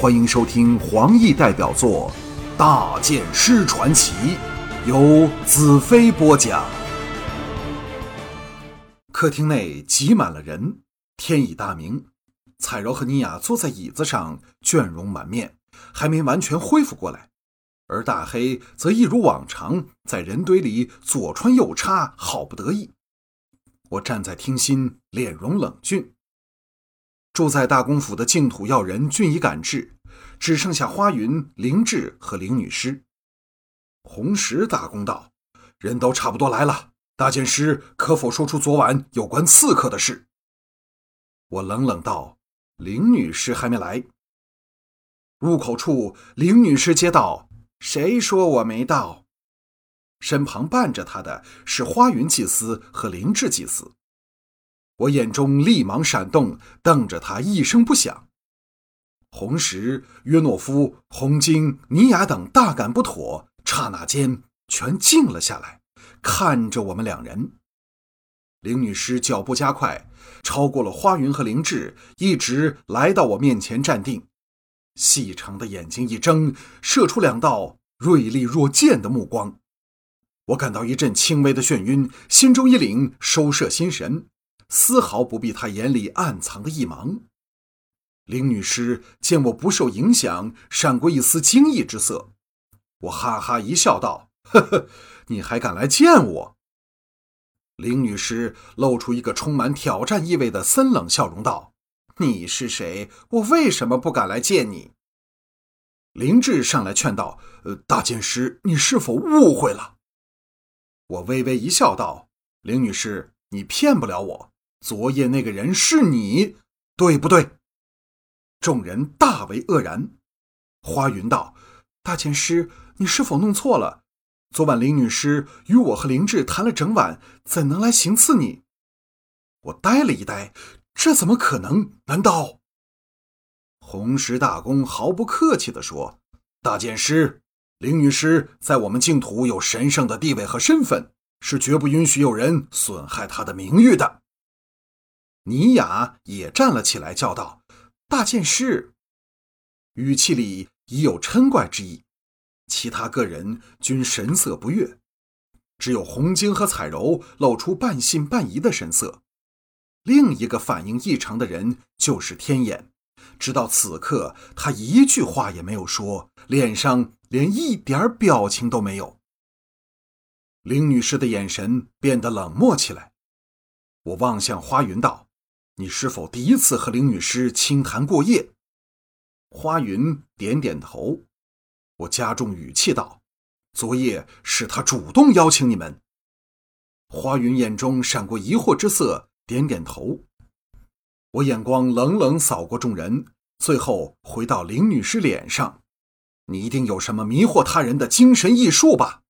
欢迎收听黄奕代表作《大剑师传奇》，由子飞播讲。客厅内挤满了人，天已大明。彩柔和妮雅坐在椅子上，倦容满面，还没完全恢复过来。而大黑则一如往常，在人堆里左穿右插，好不得意。我站在厅心，脸容冷峻。住在大公府的净土要人均已赶至，只剩下花云、灵智和灵女师。红石大公道：“人都差不多来了，大剑师可否说出昨晚有关刺客的事？”我冷冷道：“灵女师还没来。”入口处，灵女师接道：“谁说我没到？”身旁伴着他的是花云祭司和灵智祭司。我眼中立芒闪动，瞪着他，一声不响。红石、约诺夫、红晶、尼雅等大感不妥，刹那间全静了下来，看着我们两人。灵女士脚步加快，超过了花云和灵智，一直来到我面前站定，细长的眼睛一睁，射出两道锐利若剑的目光。我感到一阵轻微的眩晕，心中一凛，收摄心神。丝毫不避他眼里暗藏的一芒。林女士见我不受影响，闪过一丝惊异之色。我哈哈一笑，道：“呵呵，你还敢来见我？”林女士露出一个充满挑战意味的森冷笑容，道：“你是谁？我为什么不敢来见你？”林志上来劝道：“呃，大剑师，你是否误会了？”我微微一笑，道：“林女士，你骗不了我。”昨夜那个人是你，对不对？众人大为愕然。花云道：“大剑师，你是否弄错了？昨晚林女士与我和林志谈了整晚，怎能来行刺你？”我呆了一呆，这怎么可能？难道？红石大公毫不客气地说：“大剑师，林女士在我们净土有神圣的地位和身份，是绝不允许有人损害她的名誉的。”尼雅也站了起来，叫道：“大剑师！”语气里已有嗔怪之意。其他个人均神色不悦，只有红晶和彩柔露出半信半疑的神色。另一个反应异常的人就是天眼，直到此刻，他一句话也没有说，脸上连一点表情都没有。林女士的眼神变得冷漠起来。我望向花云道。你是否第一次和林女士轻谈过夜？花云点点头。我加重语气道：“昨夜是她主动邀请你们。”花云眼中闪过疑惑之色，点点头。我眼光冷冷扫过众人，最后回到林女士脸上：“你一定有什么迷惑他人的精神异术吧？”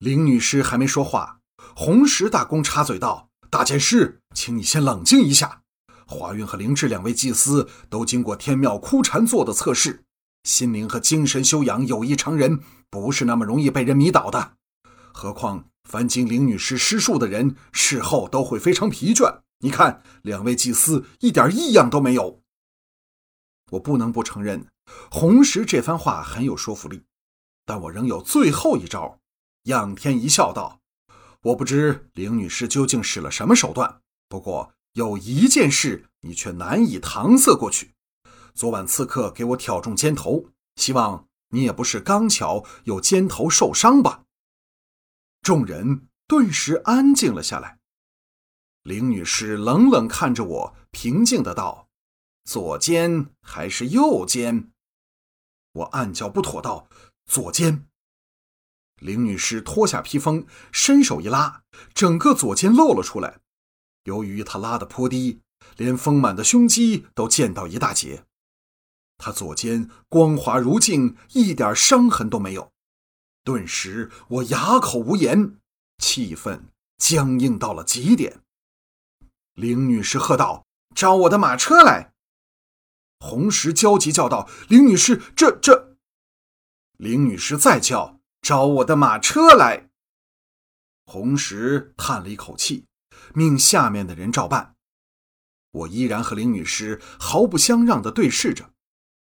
林女士还没说话，红石大公插嘴道。大剑师，请你先冷静一下。华云和灵智两位祭司都经过天庙枯禅做的测试，心灵和精神修养有异常人，不是那么容易被人迷倒的。何况凡经灵女师施术的人，事后都会非常疲倦。你看，两位祭司一点异样都没有。我不能不承认，红石这番话很有说服力，但我仍有最后一招。仰天一笑，道。我不知林女士究竟使了什么手段，不过有一件事你却难以搪塞过去。昨晚刺客给我挑中肩头，希望你也不是刚巧有肩头受伤吧？众人顿时安静了下来。林女士冷冷看着我，平静的道：“左肩还是右肩？”我暗叫不妥，道：“左肩。”林女士脱下披风，伸手一拉，整个左肩露了出来。由于她拉得颇低，连丰满的胸肌都见到一大截。她左肩光滑如镜，一点伤痕都没有。顿时，我哑口无言，气氛僵硬到了极点。林女士喝道：“招我的马车来！”红石焦急叫道：“林女士，这这……”林女士再叫。找我的马车来。红石叹了一口气，命下面的人照办。我依然和林女士毫不相让的对视着。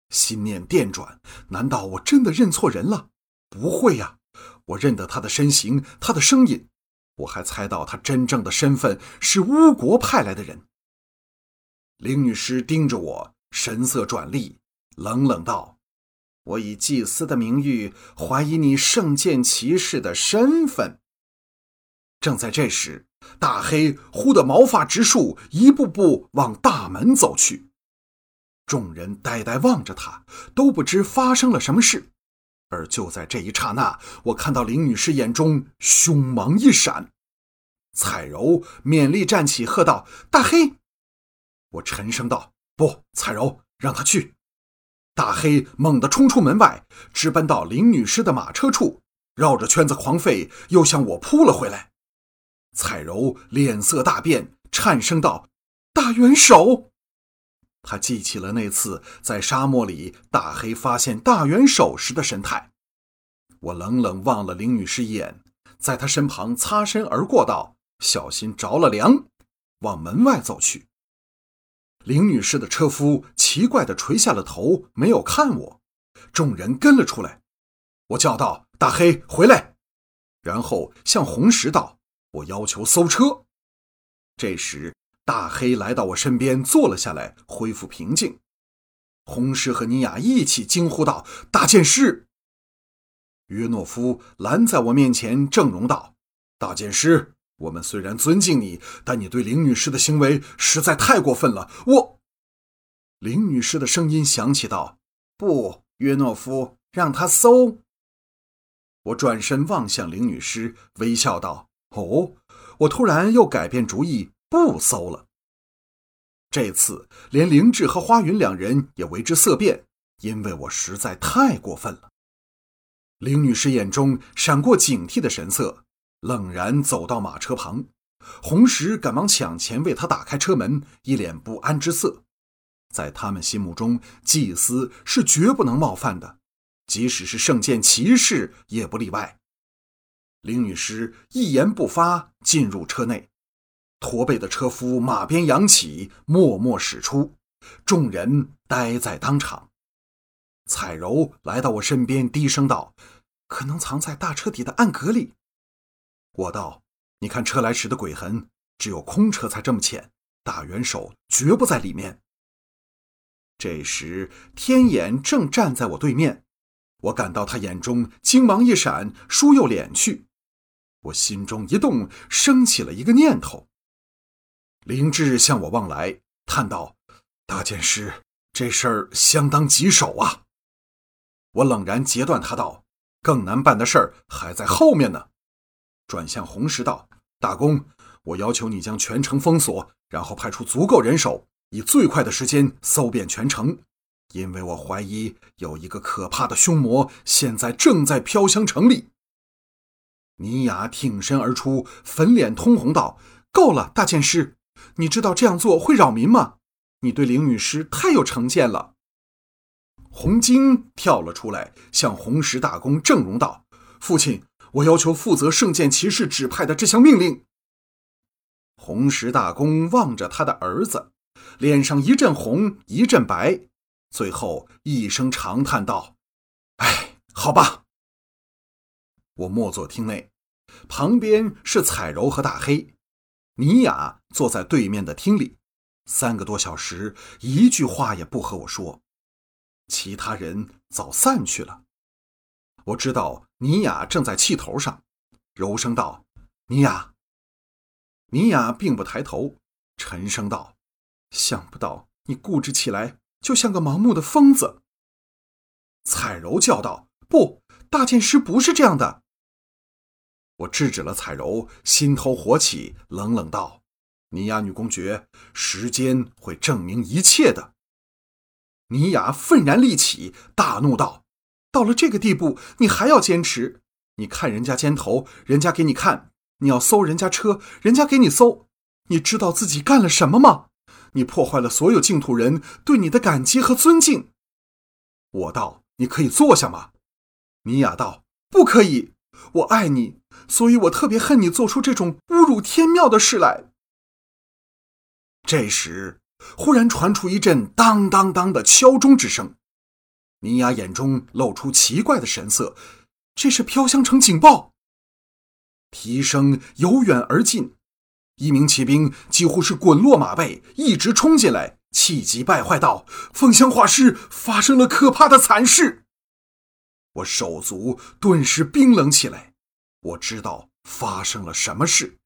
心念电转，难道我真的认错人了？不会呀，我认得他的身形，他的声音，我还猜到他真正的身份是巫国派来的人。林女士盯着我，神色转厉，冷冷道：“我以祭司的名誉怀疑你圣剑骑士的身份。”正在这时，大黑忽的毛发直竖，一步步往大门走去。众人呆呆望着他，都不知发生了什么事。而就在这一刹那，我看到林女士眼中凶芒一闪。彩柔勉力站起，喝道：“大黑！”我沉声道：“不，彩柔，让他去。”大黑猛地冲出门外，直奔到林女士的马车处，绕着圈子狂吠，又向我扑了回来。彩柔脸色大变，颤声道：“大元首！”他记起了那次在沙漠里大黑发现大元首时的神态。我冷冷望了林女士一眼，在她身旁擦身而过，道：“小心着了凉。”往门外走去。林女士的车夫奇怪地垂下了头，没有看我。众人跟了出来。我叫道：“大黑，回来！”然后向红石道：“我要求搜车。”这时。大黑来到我身边，坐了下来，恢复平静。红石和尼雅一起惊呼道：“大剑师！”约诺夫拦在我面前，正容道：“大剑师，我们虽然尊敬你，但你对林女士的行为实在太过分了。”我，林女士的声音响起道：“不，约诺夫，让他搜。”我转身望向林女士，微笑道：“哦。”我突然又改变主意。不搜了。这次连灵智和花云两人也为之色变，因为我实在太过分了。林女士眼中闪过警惕的神色，冷然走到马车旁。红石赶忙抢前为他打开车门，一脸不安之色。在他们心目中，祭司是绝不能冒犯的，即使是圣剑骑士也不例外。林女士一言不发，进入车内。驼背的车夫马鞭扬起，默默驶出，众人呆在当场。彩柔来到我身边，低声道：“可能藏在大车底的暗格里。”我道：“你看车来时的鬼痕，只有空车才这么浅，大元首绝不在里面。”这时，天眼正站在我对面，我感到他眼中金芒一闪，倏又敛去。我心中一动，升起了一个念头。林志向我望来，叹道：“大剑师，这事儿相当棘手啊。”我冷然截断他道：“更难办的事儿还在后面呢。”转向红石道：“大公，我要求你将全城封锁，然后派出足够人手，以最快的时间搜遍全城，因为我怀疑有一个可怕的凶魔现在正在飘香城里。”尼雅挺身而出，粉脸通红道：“够了，大剑师！”你知道这样做会扰民吗？你对灵女士太有成见了。红晶跳了出来，向红石大公正容道：“父亲，我要求负责圣剑骑士指派的这项命令。”红石大公望着他的儿子，脸上一阵红一阵白，最后一声长叹道：“哎，好吧。”我默坐厅内，旁边是彩柔和大黑。尼雅坐在对面的厅里，三个多小时，一句话也不和我说。其他人早散去了。我知道尼雅正在气头上，柔声道：“尼雅。”尼雅并不抬头，沉声道：“想不到你固执起来，就像个盲目的疯子。”彩柔叫道：“不，大剑师不是这样的。”我制止了彩柔，心头火起，冷冷道：“尼雅女公爵，时间会证明一切的。”尼雅愤然立起，大怒道：“到了这个地步，你还要坚持？你看人家肩头，人家给你看；你要搜人家车，人家给你搜。你知道自己干了什么吗？你破坏了所有净土人对你的感激和尊敬。”我道：“你可以坐下吗？”米雅道：“不可以。”我爱你，所以我特别恨你做出这种侮辱天庙的事来。这时，忽然传出一阵当当当的敲钟之声，尼雅眼中露出奇怪的神色，这是飘香城警报。蹄声由远而近，一名骑兵几乎是滚落马背，一直冲进来，气急败坏道：“凤香画师发生了可怕的惨事！”我手足顿时冰冷起来，我知道发生了什么事。